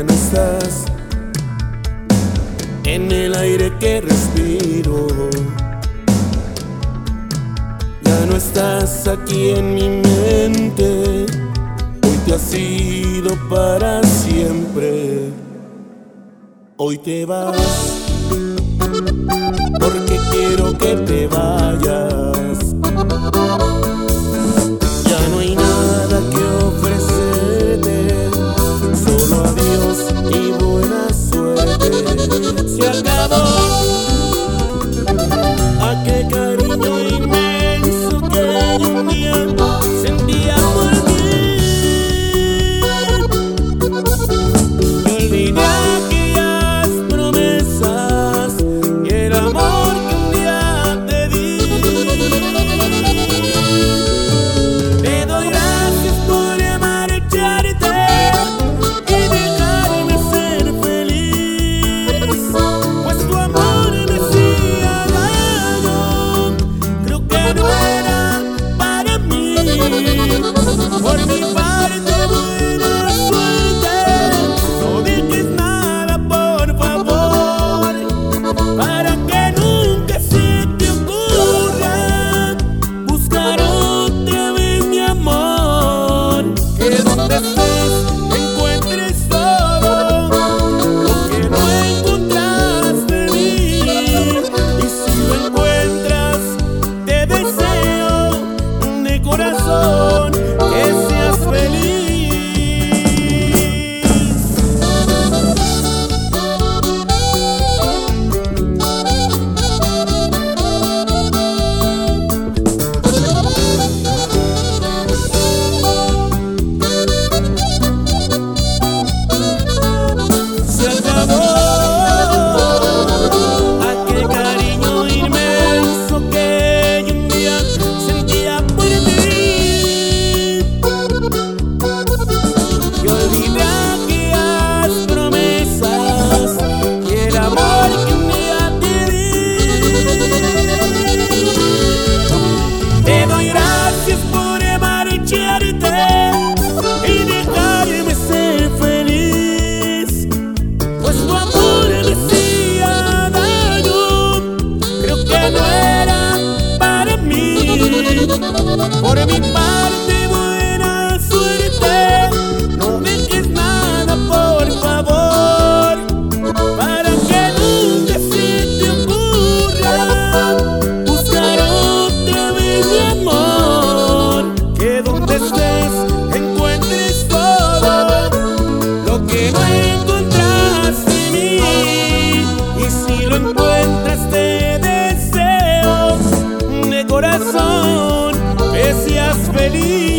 cerca no estás. En el aire que respiro. Ya no estás aquí en mi mente. Hoy te has ido para siempre. Hoy te vas. Porque quiero que te vas. fuera para mí. Por mi parte, buena suerte. No dejes nada, por favor. Para que nunca se te ocurra buscar otra vez mi amor. Que donde estés. corazón que seas feliz.